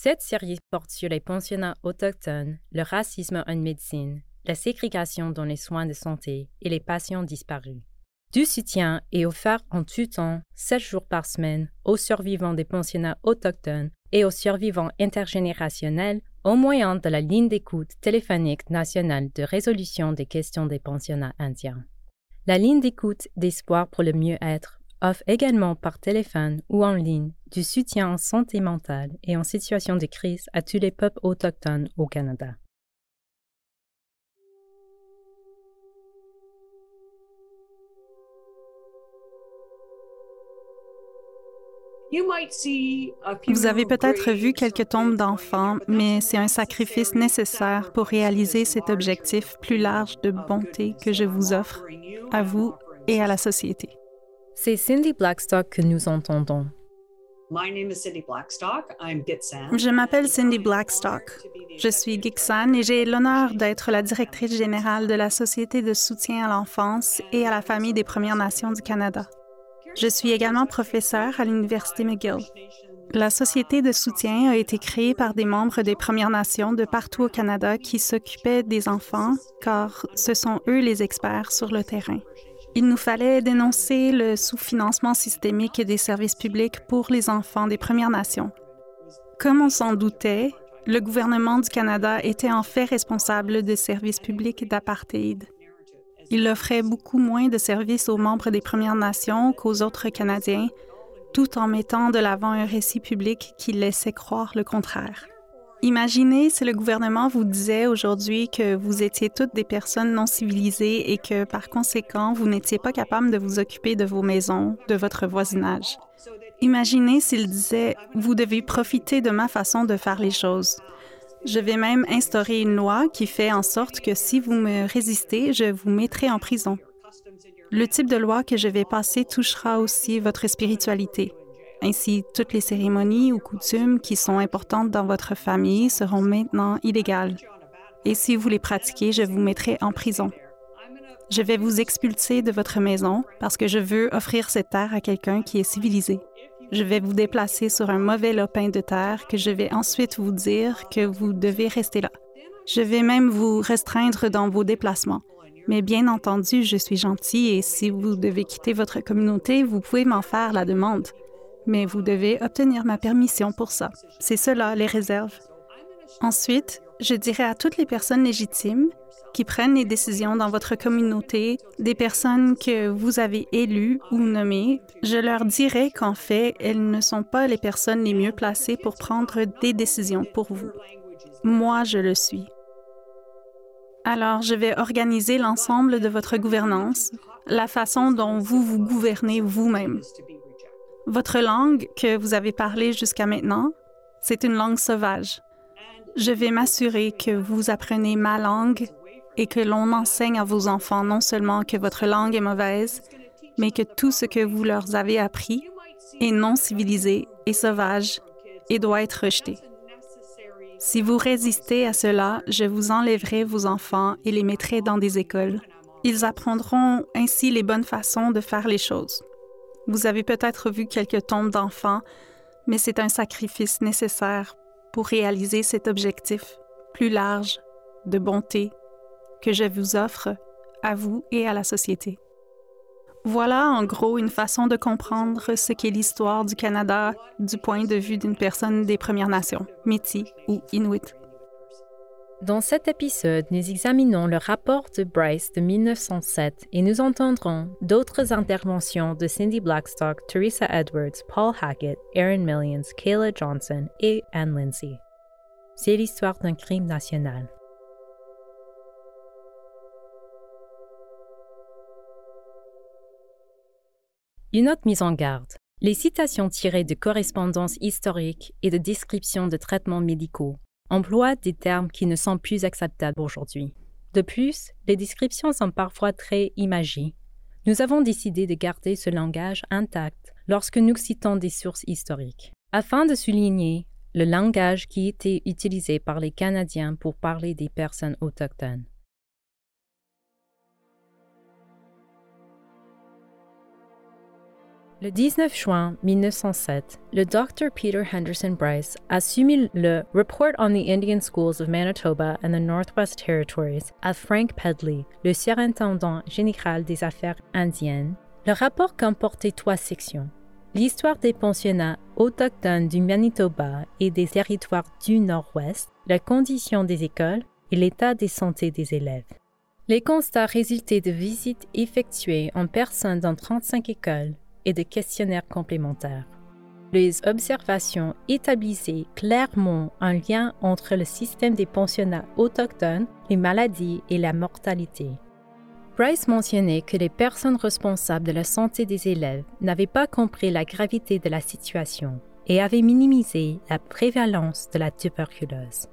Cette série porte sur les pensionnats autochtones, le racisme en médecine, la ségrégation dans les soins de santé et les patients disparus. Du soutien est offert en tout temps, 7 jours par semaine, aux survivants des pensionnats autochtones et aux survivants intergénérationnels au moyen de la ligne d'écoute téléphonique nationale de résolution des questions des pensionnats indiens. La ligne d'écoute d'espoir pour le mieux-être offre également par téléphone ou en ligne du soutien en santé mentale et en situation de crise à tous les peuples autochtones au Canada. Vous avez peut-être vu quelques tombes d'enfants, mais c'est un sacrifice nécessaire pour réaliser cet objectif plus large de bonté que je vous offre, à vous et à la société. C'est Cindy Blackstock que nous entendons. Je m'appelle Cindy Blackstock. Je suis Gixan et j'ai l'honneur d'être la directrice générale de la Société de soutien à l'enfance et à la famille des Premières Nations du Canada. Je suis également professeure à l'Université McGill. La Société de soutien a été créée par des membres des Premières Nations de partout au Canada qui s'occupaient des enfants, car ce sont eux les experts sur le terrain. Il nous fallait dénoncer le sous-financement systémique des services publics pour les enfants des Premières Nations. Comme on s'en doutait, le gouvernement du Canada était en fait responsable des services publics d'apartheid. Il offrait beaucoup moins de services aux membres des Premières Nations qu'aux autres Canadiens, tout en mettant de l'avant un récit public qui laissait croire le contraire. Imaginez si le gouvernement vous disait aujourd'hui que vous étiez toutes des personnes non civilisées et que par conséquent, vous n'étiez pas capable de vous occuper de vos maisons, de votre voisinage. Imaginez s'il disait Vous devez profiter de ma façon de faire les choses. Je vais même instaurer une loi qui fait en sorte que si vous me résistez, je vous mettrai en prison. Le type de loi que je vais passer touchera aussi votre spiritualité. Ainsi, toutes les cérémonies ou coutumes qui sont importantes dans votre famille seront maintenant illégales. Et si vous les pratiquez, je vous mettrai en prison. Je vais vous expulser de votre maison parce que je veux offrir cette terre à quelqu'un qui est civilisé. Je vais vous déplacer sur un mauvais lopin de terre que je vais ensuite vous dire que vous devez rester là. Je vais même vous restreindre dans vos déplacements. Mais bien entendu, je suis gentil et si vous devez quitter votre communauté, vous pouvez m'en faire la demande mais vous devez obtenir ma permission pour ça. C'est cela, les réserves. Ensuite, je dirais à toutes les personnes légitimes qui prennent les décisions dans votre communauté, des personnes que vous avez élues ou nommées, je leur dirai qu'en fait, elles ne sont pas les personnes les mieux placées pour prendre des décisions pour vous. Moi, je le suis. Alors, je vais organiser l'ensemble de votre gouvernance, la façon dont vous vous gouvernez vous-même. Votre langue que vous avez parlée jusqu'à maintenant, c'est une langue sauvage. Je vais m'assurer que vous apprenez ma langue et que l'on enseigne à vos enfants non seulement que votre langue est mauvaise, mais que tout ce que vous leur avez appris est non civilisé et sauvage et doit être rejeté. Si vous résistez à cela, je vous enlèverai vos enfants et les mettrai dans des écoles. Ils apprendront ainsi les bonnes façons de faire les choses. Vous avez peut-être vu quelques tombes d'enfants, mais c'est un sacrifice nécessaire pour réaliser cet objectif plus large de bonté que je vous offre à vous et à la société. Voilà en gros une façon de comprendre ce qu'est l'histoire du Canada du point de vue d'une personne des Premières Nations, Métis ou Inuit. Dans cet épisode, nous examinons le rapport de Bryce de 1907 et nous entendrons d'autres interventions de Cindy Blackstock, Teresa Edwards, Paul Hackett, Aaron Millions, Kayla Johnson et Anne Lindsay. C'est l'histoire d'un crime national. Une autre mise en garde. Les citations tirées de correspondances historiques et de descriptions de traitements médicaux emploient des termes qui ne sont plus acceptables aujourd'hui. De plus, les descriptions sont parfois très imagées. Nous avons décidé de garder ce langage intact lorsque nous citons des sources historiques, afin de souligner le langage qui était utilisé par les Canadiens pour parler des personnes autochtones. Le 19 juin 1907, le Dr. Peter Henderson Bryce a soumis le Report on the Indian Schools of Manitoba and the Northwest Territories à Frank Pedley, le surintendant général des affaires indiennes. Le rapport comportait trois sections. L'histoire des pensionnats autochtones du Manitoba et des territoires du Nord-Ouest, la condition des écoles et l'état de santé des élèves. Les constats résultaient de visites effectuées en personne dans 35 écoles et de questionnaires complémentaires. Les observations établissaient clairement un lien entre le système des pensionnats autochtones, les maladies et la mortalité. Bryce mentionnait que les personnes responsables de la santé des élèves n'avaient pas compris la gravité de la situation et avaient minimisé la prévalence de la tuberculose.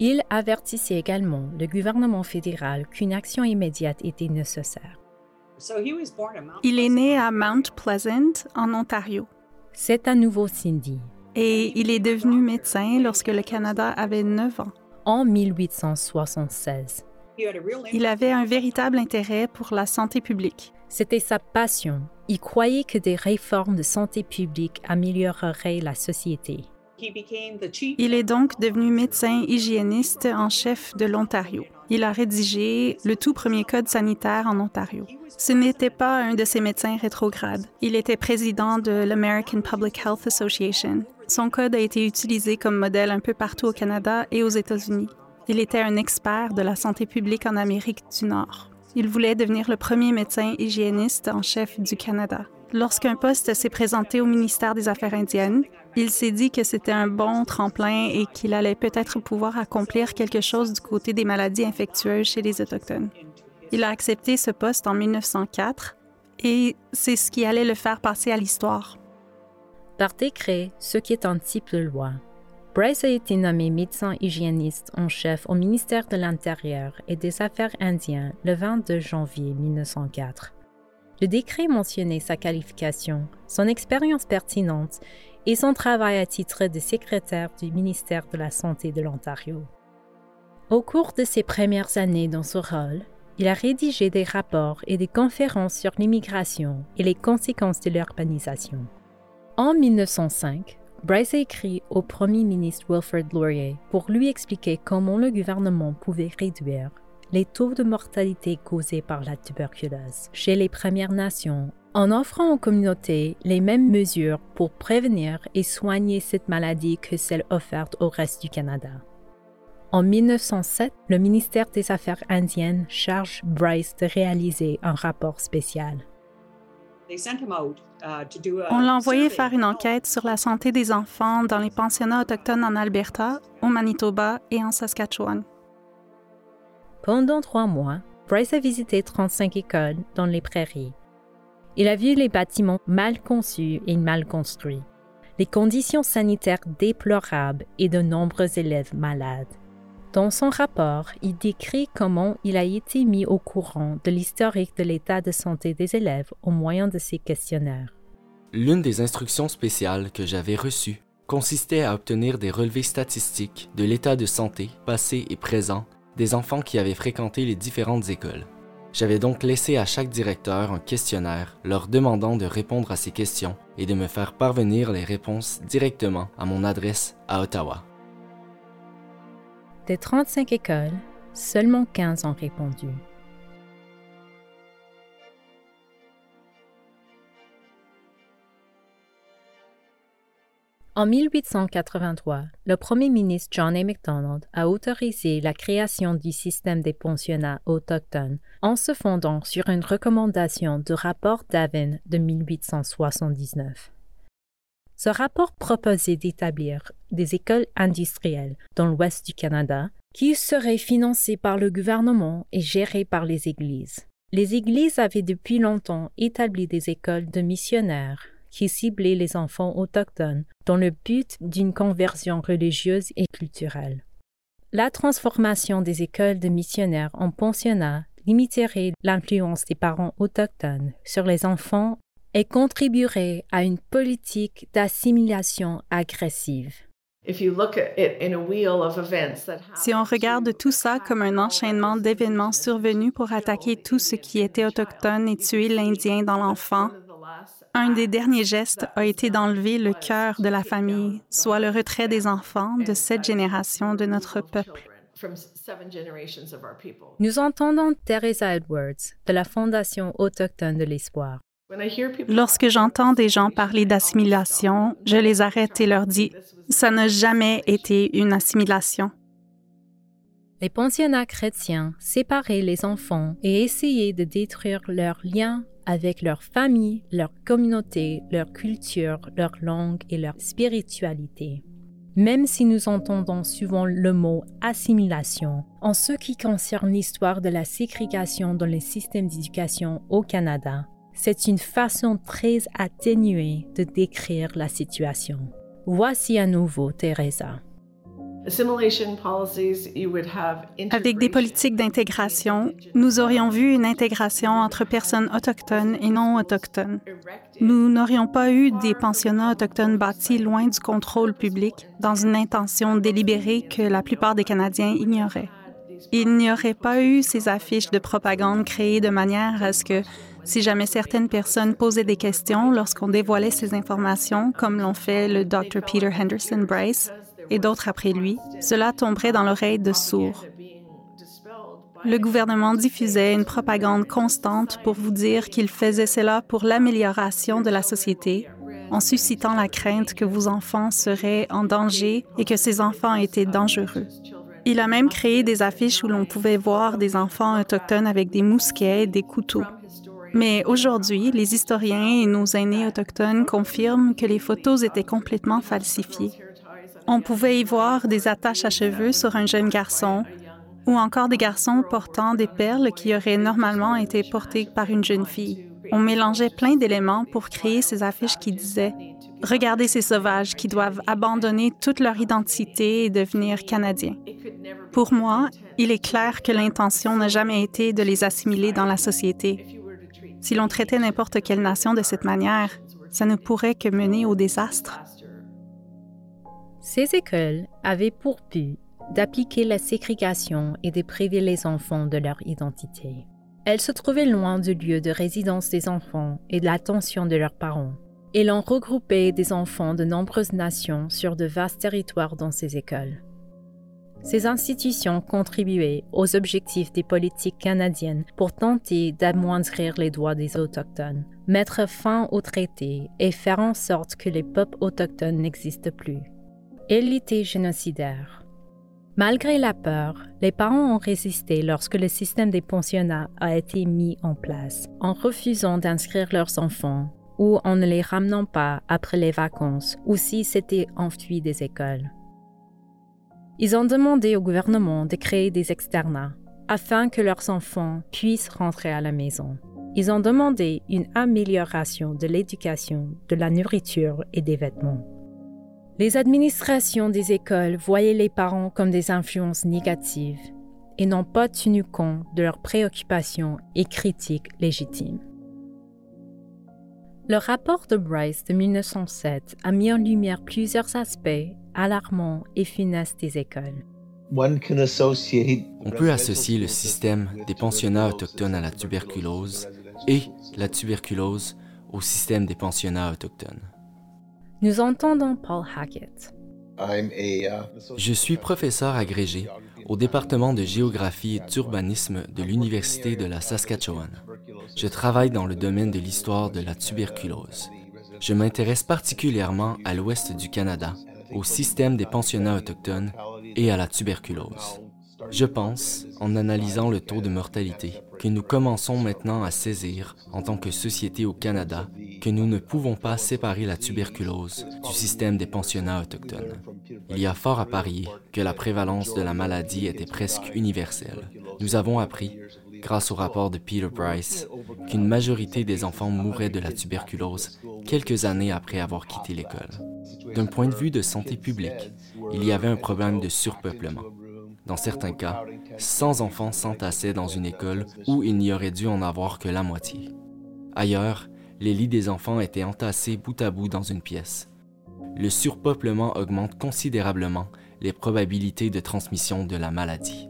Il avertissait également le gouvernement fédéral qu'une action immédiate était nécessaire. Il est né à Mount Pleasant, en Ontario. C'est à nouveau Cindy. Et il est devenu médecin lorsque le Canada avait 9 ans. En 1876. Il avait un véritable intérêt pour la santé publique. C'était sa passion. Il croyait que des réformes de santé publique amélioreraient la société. Il est donc devenu médecin hygiéniste en chef de l'Ontario. Il a rédigé le tout premier code sanitaire en Ontario. Ce n'était pas un de ces médecins rétrogrades. Il était président de l'American Public Health Association. Son code a été utilisé comme modèle un peu partout au Canada et aux États-Unis. Il était un expert de la santé publique en Amérique du Nord. Il voulait devenir le premier médecin hygiéniste en chef du Canada. Lorsqu'un poste s'est présenté au ministère des Affaires indiennes, il s'est dit que c'était un bon tremplin et qu'il allait peut-être pouvoir accomplir quelque chose du côté des maladies infectieuses chez les Autochtones. Il a accepté ce poste en 1904 et c'est ce qui allait le faire passer à l'histoire. Par décret, ce qui est un type de loi, Bryce a été nommé médecin hygiéniste en chef au ministère de l'Intérieur et des Affaires indiennes le 22 janvier 1904. Le décret mentionnait sa qualification, son expérience pertinente et son travail à titre de secrétaire du ministère de la Santé de l'Ontario. Au cours de ses premières années dans ce rôle, il a rédigé des rapports et des conférences sur l'immigration et les conséquences de l'urbanisation. En 1905, Bryce a écrit au premier ministre Wilfrid Laurier pour lui expliquer comment le gouvernement pouvait réduire les taux de mortalité causés par la tuberculose chez les Premières Nations en offrant aux communautés les mêmes mesures pour prévenir et soigner cette maladie que celles offertes au reste du Canada. En 1907, le ministère des Affaires indiennes charge Bryce de réaliser un rapport spécial. On l'a envoyé faire une enquête sur la santé des enfants dans les pensionnats autochtones en Alberta, au Manitoba et en Saskatchewan. Pendant trois mois, Bryce a visité 35 écoles dans les prairies. Il a vu les bâtiments mal conçus et mal construits, les conditions sanitaires déplorables et de nombreux élèves malades. Dans son rapport, il décrit comment il a été mis au courant de l'historique de l'état de santé des élèves au moyen de ses questionnaires. L'une des instructions spéciales que j'avais reçues consistait à obtenir des relevés statistiques de l'état de santé passé et présent des enfants qui avaient fréquenté les différentes écoles. J'avais donc laissé à chaque directeur un questionnaire leur demandant de répondre à ces questions et de me faire parvenir les réponses directement à mon adresse à Ottawa. Des 35 écoles, seulement 15 ont répondu. En 1883, le premier ministre John A. Macdonald a autorisé la création du système des pensionnats autochtones en se fondant sur une recommandation du rapport Davin de 1879. Ce rapport proposait d'établir des écoles industrielles dans l'ouest du Canada qui seraient financées par le gouvernement et gérées par les églises. Les églises avaient depuis longtemps établi des écoles de missionnaires qui ciblaient les enfants autochtones dans le but d'une conversion religieuse et culturelle. La transformation des écoles de missionnaires en pensionnats limiterait l'influence des parents autochtones sur les enfants et contribuerait à une politique d'assimilation agressive. Si on regarde tout ça comme un enchaînement d'événements survenus pour attaquer tout ce qui était autochtone et tuer l'Indien dans l'enfant, un des derniers gestes a été d'enlever le cœur de la famille, soit le retrait des enfants de cette génération de notre peuple. Nous entendons Teresa Edwards de la Fondation autochtone de l'Espoir. Lorsque j'entends des gens parler d'assimilation, je les arrête et leur dis, ça n'a jamais été une assimilation. Les pensionnats chrétiens séparaient les enfants et essayaient de détruire leurs liens avec leur famille, leur communauté, leur culture, leur langue et leur spiritualité. Même si nous entendons souvent le mot assimilation, en ce qui concerne l'histoire de la ségrégation dans les systèmes d'éducation au Canada, c'est une façon très atténuée de décrire la situation. Voici à nouveau Teresa. Avec des politiques d'intégration, nous aurions vu une intégration entre personnes autochtones et non autochtones. Nous n'aurions pas eu des pensionnats autochtones bâtis loin du contrôle public dans une intention délibérée que la plupart des Canadiens ignoraient. Il n'y aurait pas eu ces affiches de propagande créées de manière à ce que si jamais certaines personnes posaient des questions lorsqu'on dévoilait ces informations, comme l'ont fait le Dr. Peter Henderson Bryce et d'autres après lui, cela tomberait dans l'oreille de sourds. Le gouvernement diffusait une propagande constante pour vous dire qu'il faisait cela pour l'amélioration de la société, en suscitant la crainte que vos enfants seraient en danger et que ces enfants étaient dangereux. Il a même créé des affiches où l'on pouvait voir des enfants autochtones avec des mousquets et des couteaux. Mais aujourd'hui, les historiens et nos aînés autochtones confirment que les photos étaient complètement falsifiées. On pouvait y voir des attaches à cheveux sur un jeune garçon ou encore des garçons portant des perles qui auraient normalement été portées par une jeune fille. On mélangeait plein d'éléments pour créer ces affiches qui disaient Regardez ces sauvages qui doivent abandonner toute leur identité et devenir canadiens. Pour moi, il est clair que l'intention n'a jamais été de les assimiler dans la société, si l'on traitait n'importe quelle nation de cette manière, ça ne pourrait que mener au désastre. Ces écoles avaient pour but d'appliquer la ségrégation et de priver les enfants de leur identité. Elles se trouvaient loin du lieu de résidence des enfants et de l'attention de leurs parents. Et l'on regroupait des enfants de nombreuses nations sur de vastes territoires dans ces écoles. Ces institutions contribuaient aux objectifs des politiques canadiennes pour tenter d'amoindrir les droits des Autochtones, mettre fin aux traités et faire en sorte que les peuples autochtones n'existent plus. Était génocidaire. Malgré la peur, les parents ont résisté lorsque le système des pensionnats a été mis en place, en refusant d'inscrire leurs enfants ou en ne les ramenant pas après les vacances ou si c'était enfui des écoles. Ils ont demandé au gouvernement de créer des externats afin que leurs enfants puissent rentrer à la maison. Ils ont demandé une amélioration de l'éducation, de la nourriture et des vêtements. Les administrations des écoles voyaient les parents comme des influences négatives et n'ont pas tenu compte de leurs préoccupations et critiques légitimes. Le rapport de Bryce de 1907 a mis en lumière plusieurs aspects alarmants et funestes des écoles. On peut associer le système des pensionnats autochtones à la tuberculose et la tuberculose au système des pensionnats autochtones. Nous entendons Paul Hackett. Uh, Je suis professeur agrégé au département de géographie et d'urbanisme de l'Université de la Saskatchewan. Je travaille dans le domaine de l'histoire de la tuberculose. Je m'intéresse particulièrement à l'ouest du Canada, au système des pensionnats autochtones et à la tuberculose. Je pense, en analysant le taux de mortalité, que nous commençons maintenant à saisir, en tant que société au Canada, que nous ne pouvons pas séparer la tuberculose du système des pensionnats autochtones. Il y a fort à parier que la prévalence de la maladie était presque universelle. Nous avons appris grâce au rapport de Peter Bryce, qu'une majorité des enfants mouraient de la tuberculose quelques années après avoir quitté l'école. D'un point de vue de santé publique, il y avait un problème de surpeuplement. Dans certains cas, 100 enfants s'entassaient dans une école où il n'y aurait dû en avoir que la moitié. Ailleurs, les lits des enfants étaient entassés bout à bout dans une pièce. Le surpeuplement augmente considérablement les probabilités de transmission de la maladie.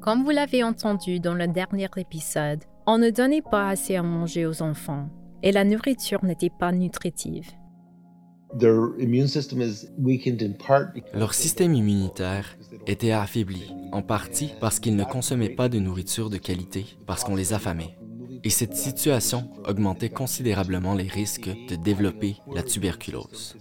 Comme vous l'avez entendu dans le dernier épisode, on ne donnait pas assez à manger aux enfants et la nourriture n'était pas nutritive. Leur système immunitaire était affaibli, en partie parce qu'ils ne consommaient pas de nourriture de qualité, parce qu'on les affamait. Et cette situation augmentait considérablement les risques de développer la tuberculose.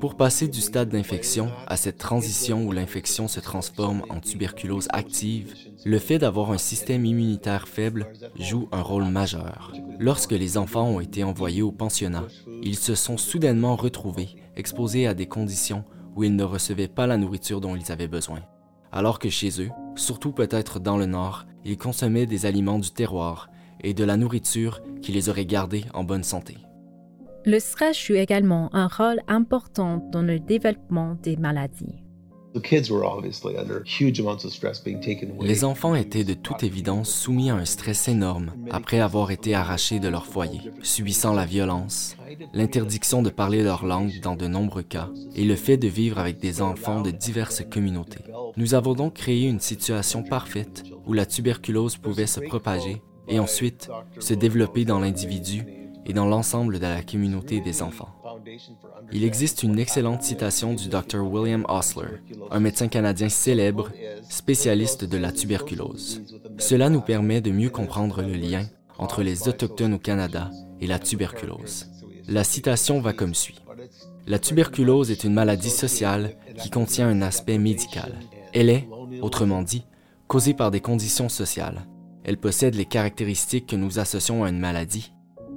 Pour passer du stade d'infection à cette transition où l'infection se transforme en tuberculose active, le fait d'avoir un système immunitaire faible joue un rôle majeur. Lorsque les enfants ont été envoyés au pensionnat, ils se sont soudainement retrouvés exposés à des conditions où ils ne recevaient pas la nourriture dont ils avaient besoin. Alors que chez eux, surtout peut-être dans le nord, ils consommaient des aliments du terroir et de la nourriture qui les aurait gardés en bonne santé. Le stress joue également un rôle important dans le développement des maladies. Les enfants étaient de toute évidence soumis à un stress énorme après avoir été arrachés de leur foyer, subissant la violence, l'interdiction de parler leur langue dans de nombreux cas et le fait de vivre avec des enfants de diverses communautés. Nous avons donc créé une situation parfaite où la tuberculose pouvait se propager et ensuite se développer dans l'individu et dans l'ensemble de la communauté des enfants. Il existe une excellente citation du Dr. William Osler, un médecin canadien célèbre, spécialiste de la tuberculose. Cela nous permet de mieux comprendre le lien entre les Autochtones au Canada et la tuberculose. La citation va comme suit. La tuberculose est une maladie sociale qui contient un aspect médical. Elle est, autrement dit, causée par des conditions sociales. Elle possède les caractéristiques que nous associons à une maladie,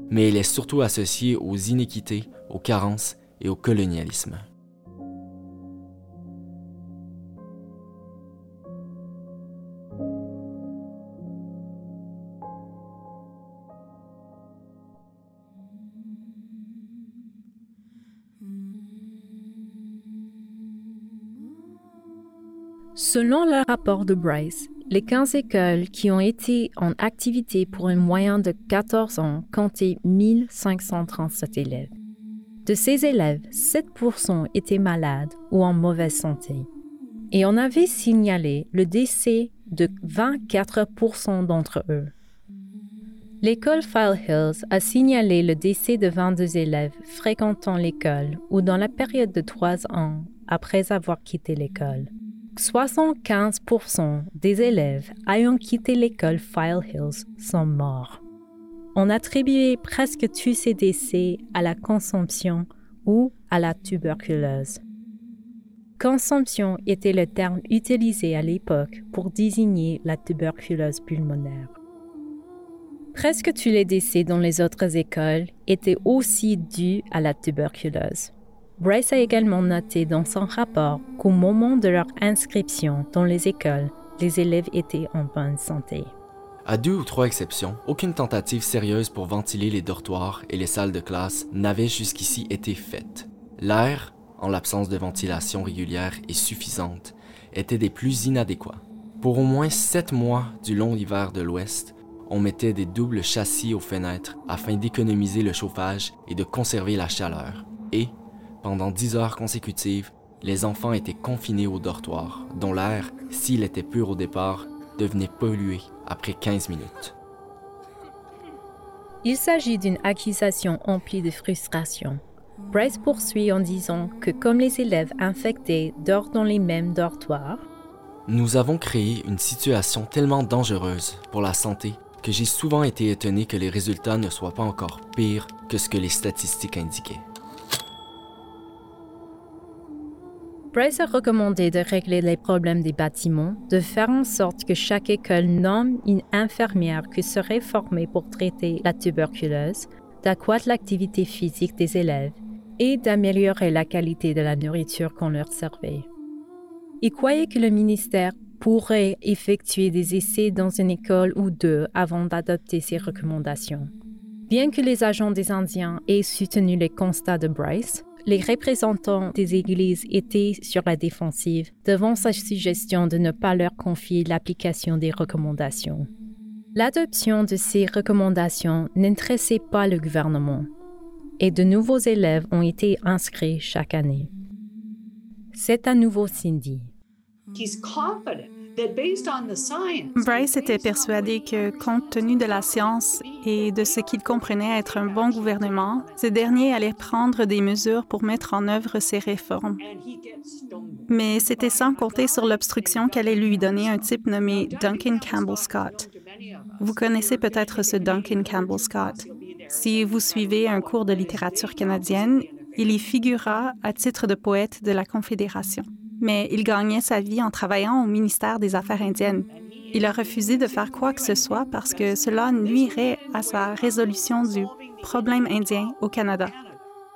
mais elle est surtout associée aux inéquités, aux carences et au colonialisme. Selon le rapport de Bryce, les 15 écoles qui ont été en activité pour un moyen de 14 ans comptaient 1537 élèves. De ces élèves, 7% étaient malades ou en mauvaise santé. Et on avait signalé le décès de 24% d'entre eux. L'école File Hills a signalé le décès de 22 élèves fréquentant l'école ou dans la période de 3 ans après avoir quitté l'école. 75% des élèves ayant quitté l'école File Hills sont morts. On attribuait presque tous ces décès à la consomption ou à la tuberculose. Consomption était le terme utilisé à l'époque pour désigner la tuberculose pulmonaire. Presque tous les décès dans les autres écoles étaient aussi dus à la tuberculose. Bryce a également noté dans son rapport qu'au moment de leur inscription dans les écoles, les élèves étaient en bonne santé. À deux ou trois exceptions, aucune tentative sérieuse pour ventiler les dortoirs et les salles de classe n'avait jusqu'ici été faite. L'air, en l'absence de ventilation régulière et suffisante, était des plus inadéquats. Pour au moins sept mois du long hiver de l'Ouest, on mettait des doubles châssis aux fenêtres afin d'économiser le chauffage et de conserver la chaleur. Et, pendant dix heures consécutives, les enfants étaient confinés au dortoir, dont l'air, s'il était pur au départ, devenait pollué après 15 minutes. Il s'agit d'une accusation emplie de frustration. Bryce poursuit en disant que comme les élèves infectés dorment dans les mêmes dortoirs, nous avons créé une situation tellement dangereuse pour la santé que j'ai souvent été étonné que les résultats ne soient pas encore pires que ce que les statistiques indiquaient. Bryce a recommandé de régler les problèmes des bâtiments, de faire en sorte que chaque école nomme une infirmière qui serait formée pour traiter la tuberculose, d'accroître l'activité physique des élèves et d'améliorer la qualité de la nourriture qu'on leur servait. Il croyait que le ministère pourrait effectuer des essais dans une école ou deux avant d'adopter ces recommandations. Bien que les agents des Indiens aient soutenu les constats de Bryce, les représentants des églises étaient sur la défensive devant sa suggestion de ne pas leur confier l'application des recommandations. L'adoption de ces recommandations n'intéressait pas le gouvernement et de nouveaux élèves ont été inscrits chaque année. C'est à nouveau Cindy. Bryce était persuadé que, compte tenu de la science et de ce qu'il comprenait être un bon gouvernement, ce dernier allait prendre des mesures pour mettre en œuvre ces réformes. Mais c'était sans compter sur l'obstruction qu'allait lui donner un type nommé Duncan Campbell Scott. Vous connaissez peut-être ce Duncan Campbell Scott. Si vous suivez un cours de littérature canadienne, il y figura à titre de poète de la Confédération mais il gagnait sa vie en travaillant au ministère des Affaires indiennes. Il a refusé de faire quoi que ce soit parce que cela nuirait à sa résolution du problème indien au Canada.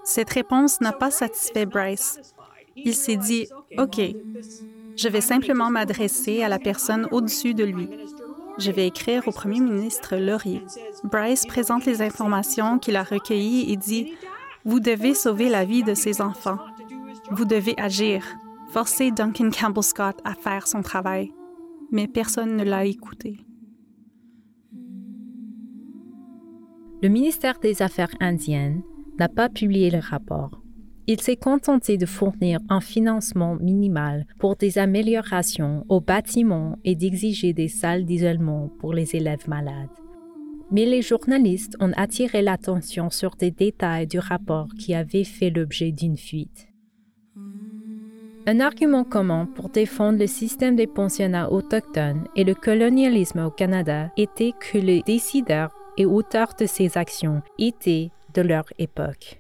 Cette réponse n'a pas satisfait Bryce. Il s'est dit, OK, je vais simplement m'adresser à la personne au-dessus de lui. Je vais écrire au premier ministre Laurier. Bryce présente les informations qu'il a recueillies et dit, Vous devez sauver la vie de ces enfants. Vous devez agir forcer Duncan Campbell Scott à faire son travail, mais personne ne l'a écouté. Le ministère des Affaires indiennes n'a pas publié le rapport. Il s'est contenté de fournir un financement minimal pour des améliorations aux bâtiments et d'exiger des salles d'isolement pour les élèves malades. Mais les journalistes ont attiré l'attention sur des détails du rapport qui avaient fait l'objet d'une fuite. Un argument commun pour défendre le système des pensionnats autochtones et le colonialisme au Canada était que les décideurs et auteurs de ces actions étaient de leur époque.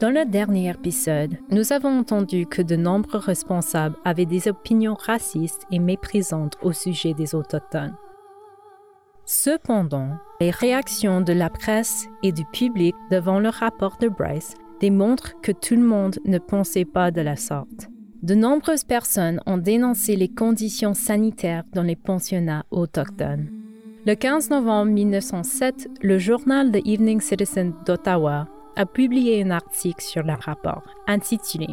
Dans le dernier épisode, nous avons entendu que de nombreux responsables avaient des opinions racistes et méprisantes au sujet des Autochtones. Cependant, les réactions de la presse et du public devant le rapport de Bryce démontre que tout le monde ne pensait pas de la sorte. De nombreuses personnes ont dénoncé les conditions sanitaires dans les pensionnats autochtones. Le 15 novembre 1907, le journal The Evening Citizen d'Ottawa a publié un article sur le rapport intitulé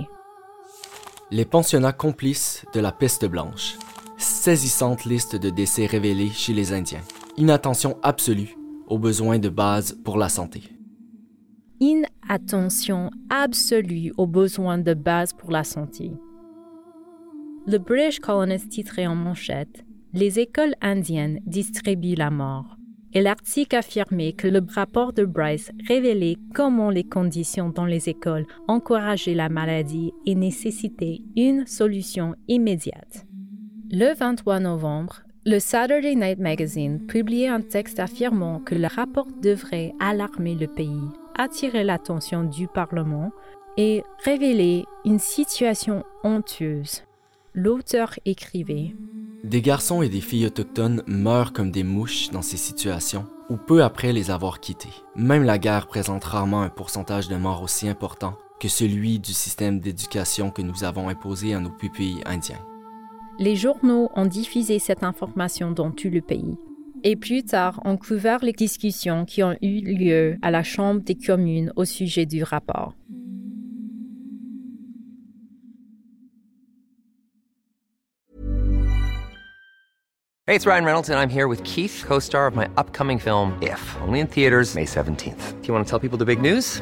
Les pensionnats complices de la peste blanche. Saisissante liste de décès révélés chez les Indiens. Inattention absolue aux besoins de base pour la santé inattention absolue aux besoins de base pour la santé. Le British Colonist titrait en manchette Les écoles indiennes distribuent la mort. Et l'article affirmait que le rapport de Bryce révélait comment les conditions dans les écoles encourageaient la maladie et nécessitaient une solution immédiate. Le 23 novembre, le Saturday Night Magazine publiait un texte affirmant que le rapport devrait alarmer le pays attirer l'attention du Parlement et révéler une situation honteuse. L'auteur écrivait Des garçons et des filles autochtones meurent comme des mouches dans ces situations, ou peu après les avoir quittés. Même la guerre présente rarement un pourcentage de morts aussi important que celui du système d'éducation que nous avons imposé à nos pupilles indiens. Les journaux ont diffusé cette information dans tout le pays et plus tard ont couvert les discussions qui ont eu lieu à la Chambre des communes au sujet du rapport. Hey, it's Ryan Reynolds, and I'm here with Keith, co star of my upcoming film, If, only in theaters, May 17th. Do you want to tell people the big news?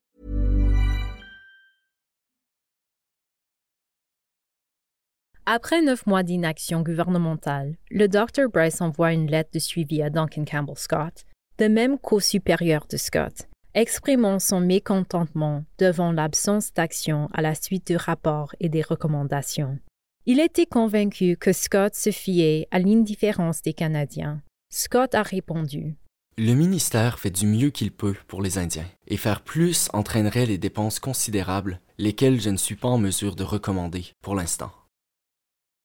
Après neuf mois d'inaction gouvernementale, le Dr. Bryce envoie une lettre de suivi à Duncan Campbell Scott, de même qu'au supérieur de Scott, exprimant son mécontentement devant l'absence d'action à la suite du rapport et des recommandations. Il était convaincu que Scott se fiait à l'indifférence des Canadiens. Scott a répondu Le ministère fait du mieux qu'il peut pour les Indiens, et faire plus entraînerait les dépenses considérables, lesquelles je ne suis pas en mesure de recommander pour l'instant.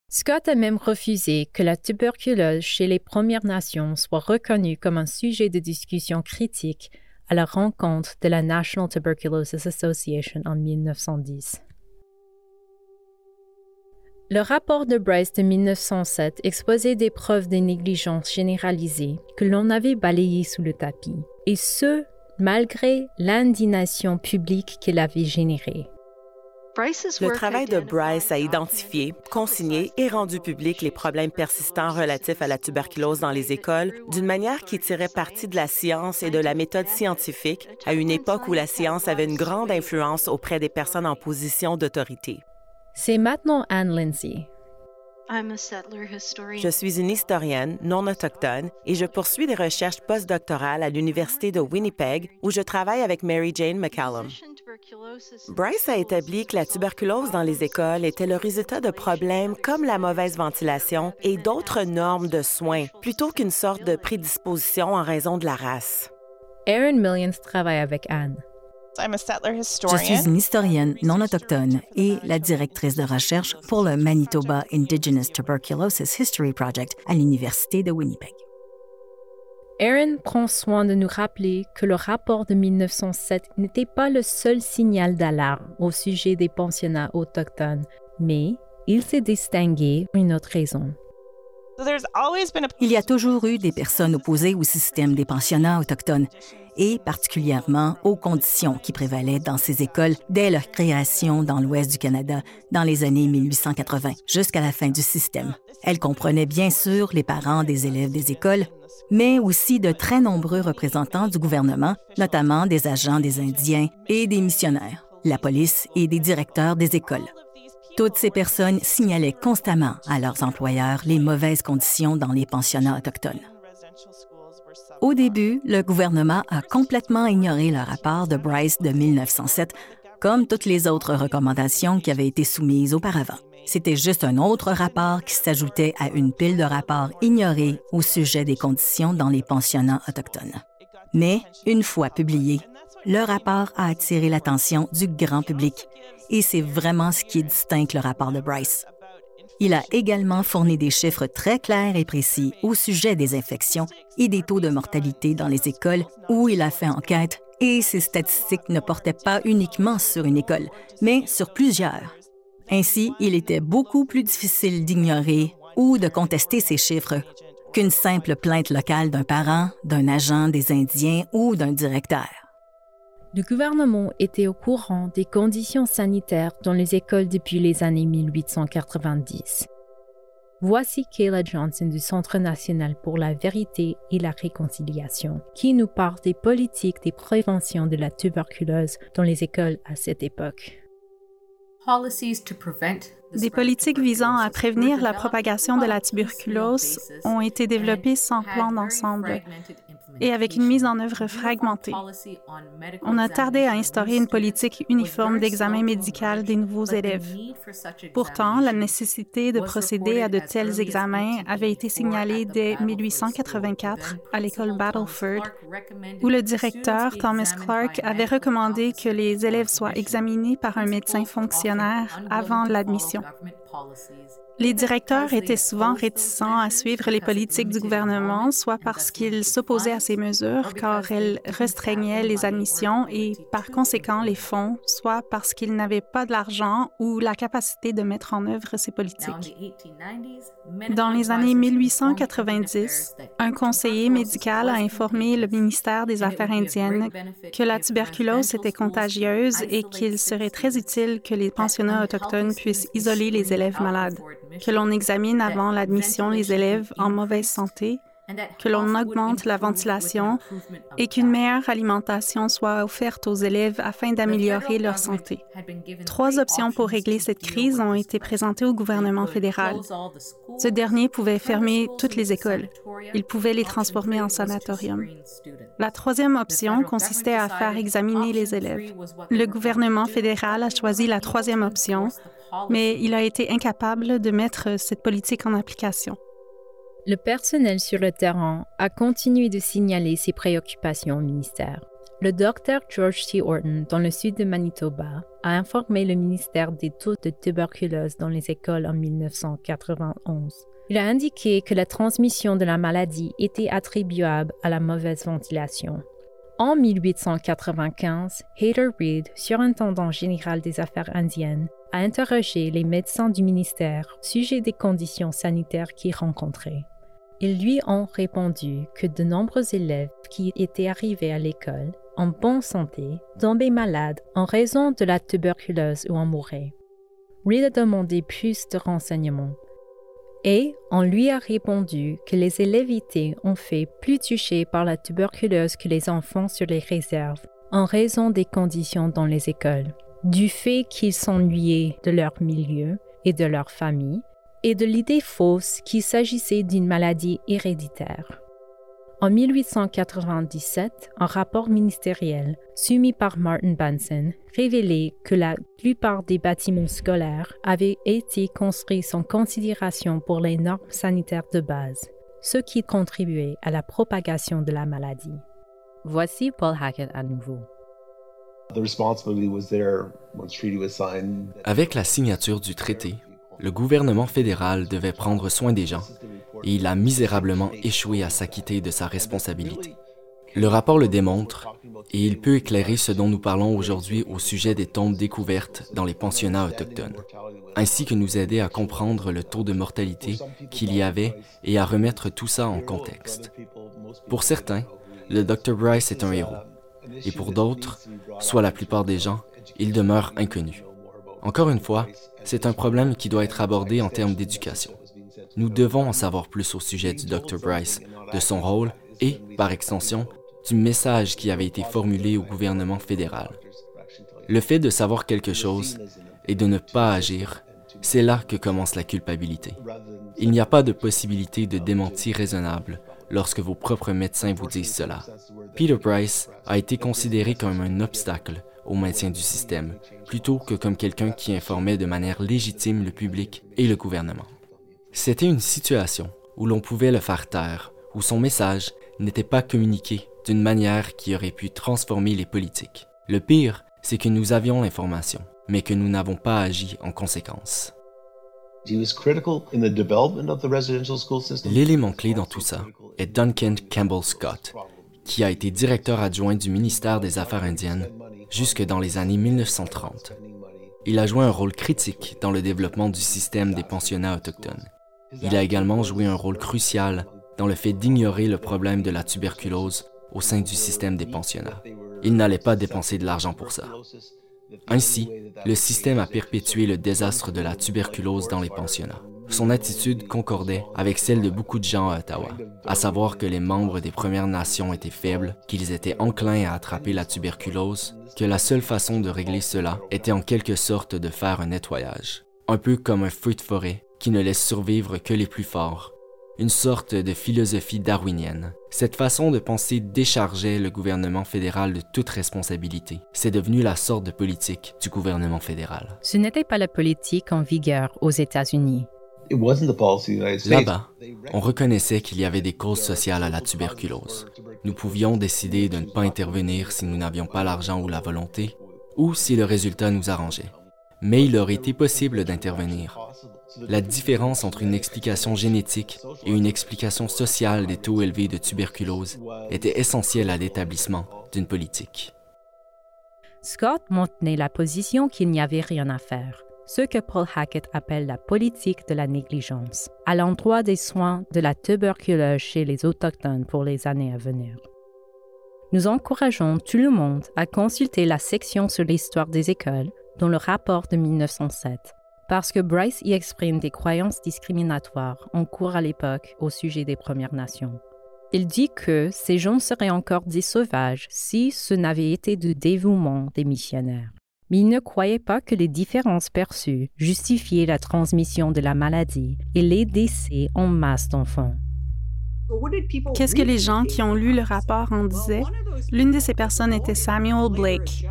Scott a même refusé que la tuberculose chez les Premières Nations soit reconnue comme un sujet de discussion critique à la rencontre de la National Tuberculosis Association en 1910. Le rapport de Bryce de 1907 exposait des preuves de négligence généralisée que l'on avait balayées sous le tapis, et ce, malgré l'indignation publique qu'il avait générée. Le travail de Bryce a identifié, consigné et rendu public les problèmes persistants relatifs à la tuberculose dans les écoles d'une manière qui tirait parti de la science et de la méthode scientifique à une époque où la science avait une grande influence auprès des personnes en position d'autorité. C'est maintenant Anne Lindsay, je suis une historienne non autochtone et je poursuis des recherches postdoctorales à l'Université de Winnipeg où je travaille avec Mary Jane McCallum. Bryce a établi que la tuberculose dans les écoles était le résultat de problèmes comme la mauvaise ventilation et d'autres normes de soins, plutôt qu'une sorte de prédisposition en raison de la race. Erin Millions travaille avec Anne. Je suis une historienne non autochtone et la directrice de recherche pour le Manitoba Indigenous Tuberculosis History Project à l'Université de Winnipeg. Erin prend soin de nous rappeler que le rapport de 1907 n'était pas le seul signal d'alarme au sujet des pensionnats autochtones, mais il s'est distingué pour une autre raison. Il y a toujours eu des personnes opposées au système des pensionnats autochtones et particulièrement aux conditions qui prévalaient dans ces écoles dès leur création dans l'ouest du Canada dans les années 1880 jusqu'à la fin du système. Elles comprenaient bien sûr les parents des élèves des écoles, mais aussi de très nombreux représentants du gouvernement, notamment des agents des Indiens et des missionnaires, la police et des directeurs des écoles. Toutes ces personnes signalaient constamment à leurs employeurs les mauvaises conditions dans les pensionnats autochtones. Au début, le gouvernement a complètement ignoré le rapport de Bryce de 1907, comme toutes les autres recommandations qui avaient été soumises auparavant. C'était juste un autre rapport qui s'ajoutait à une pile de rapports ignorés au sujet des conditions dans les pensionnats autochtones. Mais, une fois publié, le rapport a attiré l'attention du grand public et c'est vraiment ce qui distingue le rapport de Bryce. Il a également fourni des chiffres très clairs et précis au sujet des infections et des taux de mortalité dans les écoles où il a fait enquête et ces statistiques ne portaient pas uniquement sur une école, mais sur plusieurs. Ainsi, il était beaucoup plus difficile d'ignorer ou de contester ces chiffres qu'une simple plainte locale d'un parent, d'un agent des Indiens ou d'un directeur. Le gouvernement était au courant des conditions sanitaires dans les écoles depuis les années 1890. Voici Kayla Johnson du Centre national pour la vérité et la réconciliation, qui nous parle des politiques de prévention de la tuberculose dans les écoles à cette époque. Des politiques visant à prévenir la propagation de la tuberculose ont été développées sans plan d'ensemble et avec une mise en œuvre fragmentée. On a tardé à instaurer une politique uniforme d'examen médical des nouveaux élèves. Pourtant, la nécessité de procéder à de tels examens avait été signalée dès 1884 à l'école Battleford, où le directeur Thomas Clark avait recommandé que les élèves soient examinés par un médecin fonctionnaire avant l'admission. Les directeurs étaient souvent réticents à suivre les politiques du gouvernement, soit parce qu'ils s'opposaient à ces mesures car elles restreignaient les admissions et par conséquent les fonds, soit parce qu'ils n'avaient pas de l'argent ou la capacité de mettre en œuvre ces politiques. Dans les années 1890, un conseiller médical a informé le ministère des Affaires indiennes que la tuberculose était contagieuse et qu'il serait très utile que les pensionnats autochtones puissent isoler les élèves malades que l'on examine avant l'admission les élèves en mauvaise santé, que l'on augmente la ventilation et qu'une meilleure alimentation soit offerte aux élèves afin d'améliorer leur santé. Trois options pour régler cette crise ont été présentées au gouvernement fédéral. Ce dernier pouvait fermer toutes les écoles. Il pouvait les transformer en sanatorium. La troisième option consistait à faire examiner les élèves. Le gouvernement fédéral a choisi la troisième option mais il a été incapable de mettre cette politique en application. Le personnel sur le terrain a continué de signaler ses préoccupations au ministère. Le docteur George T. Orton, dans le sud de Manitoba, a informé le ministère des taux de tuberculose dans les écoles en 1991. Il a indiqué que la transmission de la maladie était attribuable à la mauvaise ventilation. En 1895, Hayter Reed, surintendant général des affaires indiennes, a interrogé les médecins du ministère au sujet des conditions sanitaires qu'ils rencontraient. Ils lui ont répondu que de nombreux élèves qui étaient arrivés à l'école en bonne santé tombaient malades en raison de la tuberculose ou en mouraient. Reed a demandé plus de renseignements et on lui a répondu que les élèves ont fait plus touchés par la tuberculose que les enfants sur les réserves en raison des conditions dans les écoles, du fait qu'ils s'ennuyaient de leur milieu et de leur famille et de l'idée fausse qu'il s'agissait d'une maladie héréditaire. En 1897, un rapport ministériel soumis par Martin Bunsen révélait que la plupart des bâtiments scolaires avaient été construits sans considération pour les normes sanitaires de base, ce qui contribuait à la propagation de la maladie. Voici Paul Hackett à nouveau. Avec la signature du traité, le gouvernement fédéral devait prendre soin des gens et il a misérablement échoué à s'acquitter de sa responsabilité. Le rapport le démontre et il peut éclairer ce dont nous parlons aujourd'hui au sujet des tombes découvertes dans les pensionnats autochtones, ainsi que nous aider à comprendre le taux de mortalité qu'il y avait et à remettre tout ça en contexte. Pour certains, le Dr. Bryce est un héros, et pour d'autres, soit la plupart des gens, il demeure inconnu. Encore une fois, c'est un problème qui doit être abordé en termes d'éducation. Nous devons en savoir plus au sujet du Dr. Bryce, de son rôle et, par extension, du message qui avait été formulé au gouvernement fédéral. Le fait de savoir quelque chose et de ne pas agir, c'est là que commence la culpabilité. Il n'y a pas de possibilité de démenti raisonnable lorsque vos propres médecins vous disent cela. Peter Bryce a été considéré comme un obstacle au maintien du système, plutôt que comme quelqu'un qui informait de manière légitime le public et le gouvernement. C'était une situation où l'on pouvait le faire taire, où son message n'était pas communiqué d'une manière qui aurait pu transformer les politiques. Le pire, c'est que nous avions l'information, mais que nous n'avons pas agi en conséquence. L'élément clé dans tout ça est Duncan Campbell Scott, qui a été directeur adjoint du ministère des Affaires indiennes jusque dans les années 1930. Il a joué un rôle critique dans le développement du système des pensionnats autochtones. Il a également joué un rôle crucial dans le fait d'ignorer le problème de la tuberculose au sein du système des pensionnats. Il n'allait pas dépenser de l'argent pour ça. Ainsi, le système a perpétué le désastre de la tuberculose dans les pensionnats. Son attitude concordait avec celle de beaucoup de gens à Ottawa, à savoir que les membres des Premières Nations étaient faibles, qu'ils étaient enclins à attraper la tuberculose, que la seule façon de régler cela était en quelque sorte de faire un nettoyage, un peu comme un feu de forêt qui ne laisse survivre que les plus forts, une sorte de philosophie darwinienne. Cette façon de penser déchargeait le gouvernement fédéral de toute responsabilité. C'est devenu la sorte de politique du gouvernement fédéral. Ce n'était pas la politique en vigueur aux États-Unis. Là-bas, on reconnaissait qu'il y avait des causes sociales à la tuberculose. Nous pouvions décider de ne pas intervenir si nous n'avions pas l'argent ou la volonté, ou si le résultat nous arrangeait. Mais il aurait été possible d'intervenir. La différence entre une explication génétique et une explication sociale des taux élevés de tuberculose était essentielle à l'établissement d'une politique. Scott maintenait la position qu'il n'y avait rien à faire ce que Paul Hackett appelle la politique de la négligence, à l'endroit des soins de la tuberculose chez les Autochtones pour les années à venir. Nous encourageons tout le monde à consulter la section sur l'histoire des écoles dans le rapport de 1907, parce que Bryce y exprime des croyances discriminatoires en cours à l'époque au sujet des Premières Nations. Il dit que ces gens seraient encore des sauvages si ce n'avait été du dévouement des missionnaires mais il ne croyait pas que les différences perçues justifiaient la transmission de la maladie et les décès en masse d'enfants. Qu'est-ce que les gens qui ont lu le rapport en disaient? L'une de ces personnes était Samuel Blake,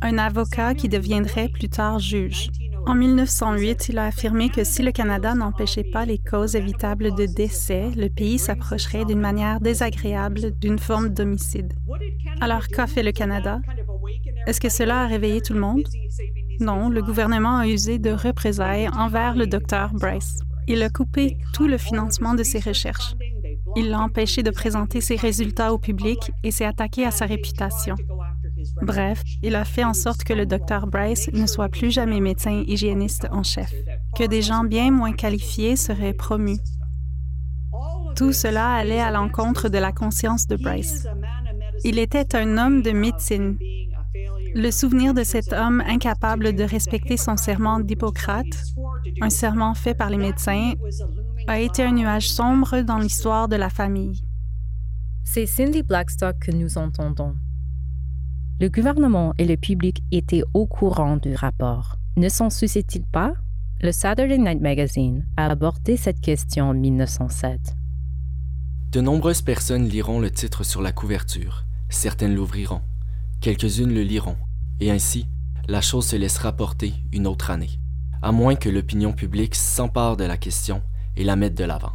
un avocat qui deviendrait plus tard juge. En 1908, il a affirmé que si le Canada n'empêchait pas les causes évitables de décès, le pays s'approcherait d'une manière désagréable d'une forme d'homicide. Alors, qu'a fait le Canada? Est-ce que cela a réveillé tout le monde? Non, le gouvernement a usé de représailles envers le docteur Bryce. Il a coupé tout le financement de ses recherches. Il l'a empêché de présenter ses résultats au public et s'est attaqué à sa réputation. Bref, il a fait en sorte que le docteur Bryce ne soit plus jamais médecin hygiéniste en chef, que des gens bien moins qualifiés seraient promus. Tout cela allait à l'encontre de la conscience de Bryce. Il était un homme de médecine. Le souvenir de cet homme incapable de respecter son serment d'Hippocrate, un serment fait par les médecins, a été un nuage sombre dans l'histoire de la famille. C'est Cindy Blackstock que nous entendons. Le gouvernement et le public étaient au courant du rapport. Ne s'en souciait-il pas? Le Saturday Night Magazine a abordé cette question en 1907. De nombreuses personnes liront le titre sur la couverture. Certaines l'ouvriront. Quelques-unes le liront. Et ainsi, la chose se laissera porter une autre année, à moins que l'opinion publique s'empare de la question et la mette de l'avant.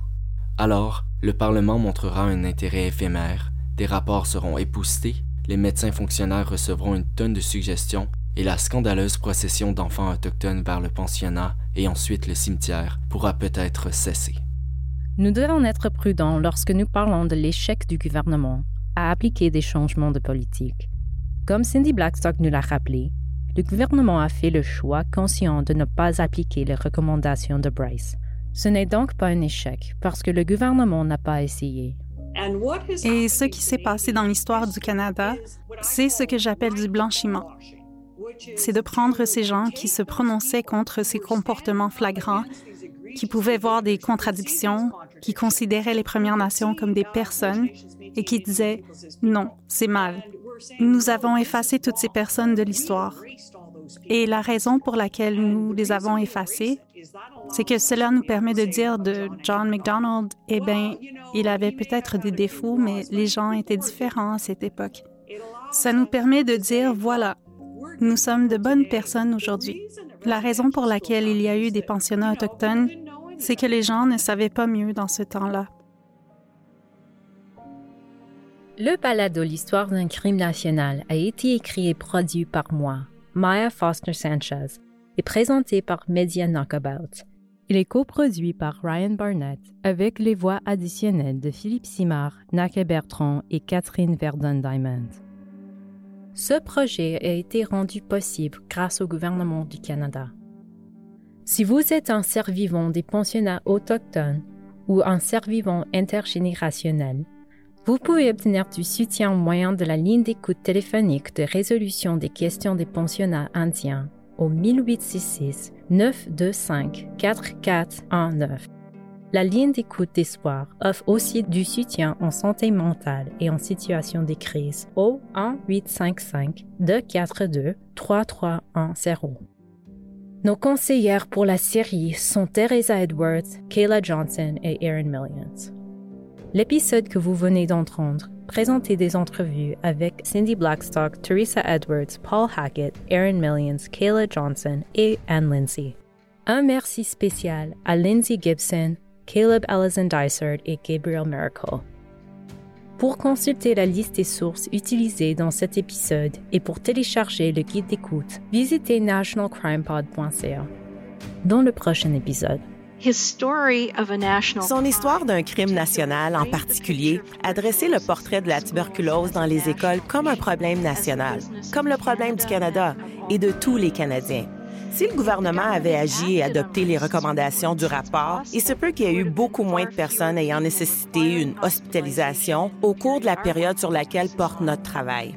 Alors, le Parlement montrera un intérêt éphémère, des rapports seront époussetés les médecins fonctionnaires recevront une tonne de suggestions et la scandaleuse procession d'enfants autochtones vers le pensionnat et ensuite le cimetière pourra peut-être cesser. Nous devons être prudents lorsque nous parlons de l'échec du gouvernement à appliquer des changements de politique. Comme Cindy Blackstock nous l'a rappelé, le gouvernement a fait le choix conscient de ne pas appliquer les recommandations de Bryce. Ce n'est donc pas un échec parce que le gouvernement n'a pas essayé. Et ce qui s'est passé dans l'histoire du Canada, c'est ce que j'appelle du blanchiment. C'est de prendre ces gens qui se prononçaient contre ces comportements flagrants, qui pouvaient voir des contradictions, qui considéraient les Premières Nations comme des personnes et qui disaient non, c'est mal. Nous avons effacé toutes ces personnes de l'histoire. Et la raison pour laquelle nous les avons effacées, c'est que cela nous permet de dire de John MacDonald, eh bien, il avait peut-être des défauts, mais les gens étaient différents à cette époque. Ça nous permet de dire, voilà, nous sommes de bonnes personnes aujourd'hui. La raison pour laquelle il y a eu des pensionnats autochtones, c'est que les gens ne savaient pas mieux dans ce temps-là. Le balado L'histoire d'un crime national a été écrit et produit par moi, Maya Foster Sanchez, et présenté par Media Knockabout. Il est coproduit par Ryan Barnett avec les voix additionnelles de Philippe Simard, Naka Bertrand et Catherine Verdun-Diamond. Ce projet a été rendu possible grâce au gouvernement du Canada. Si vous êtes un survivant des pensionnats autochtones ou un survivant intergénérationnel, vous pouvez obtenir du soutien au moyen de la ligne d'écoute téléphonique de résolution des questions des pensionnats indiens au 1866 925 4419. La ligne d'écoute d'espoir offre aussi du soutien en santé mentale et en situation de crise au 1855 242 3310. Nos conseillères pour la série sont Teresa Edwards, Kayla Johnson et Erin Millions. L'épisode que vous venez d'entendre présenté des entrevues avec Cindy Blackstock, Teresa Edwards, Paul Hackett, Erin Millions, Kayla Johnson et Anne Lindsay. Un merci spécial à Lindsay Gibson, Caleb Allison Dysart et Gabriel Miracle. Pour consulter la liste des sources utilisées dans cet épisode et pour télécharger le guide d'écoute, visitez nationalcrimepod.ca. Dans le prochain épisode, son histoire d'un crime national en particulier a dressé le portrait de la tuberculose dans les écoles comme un problème national, comme le problème du Canada et de tous les Canadiens. Si le gouvernement avait agi et adopté les recommandations du rapport, il se peut qu'il y ait eu beaucoup moins de personnes ayant nécessité une hospitalisation au cours de la période sur laquelle porte notre travail.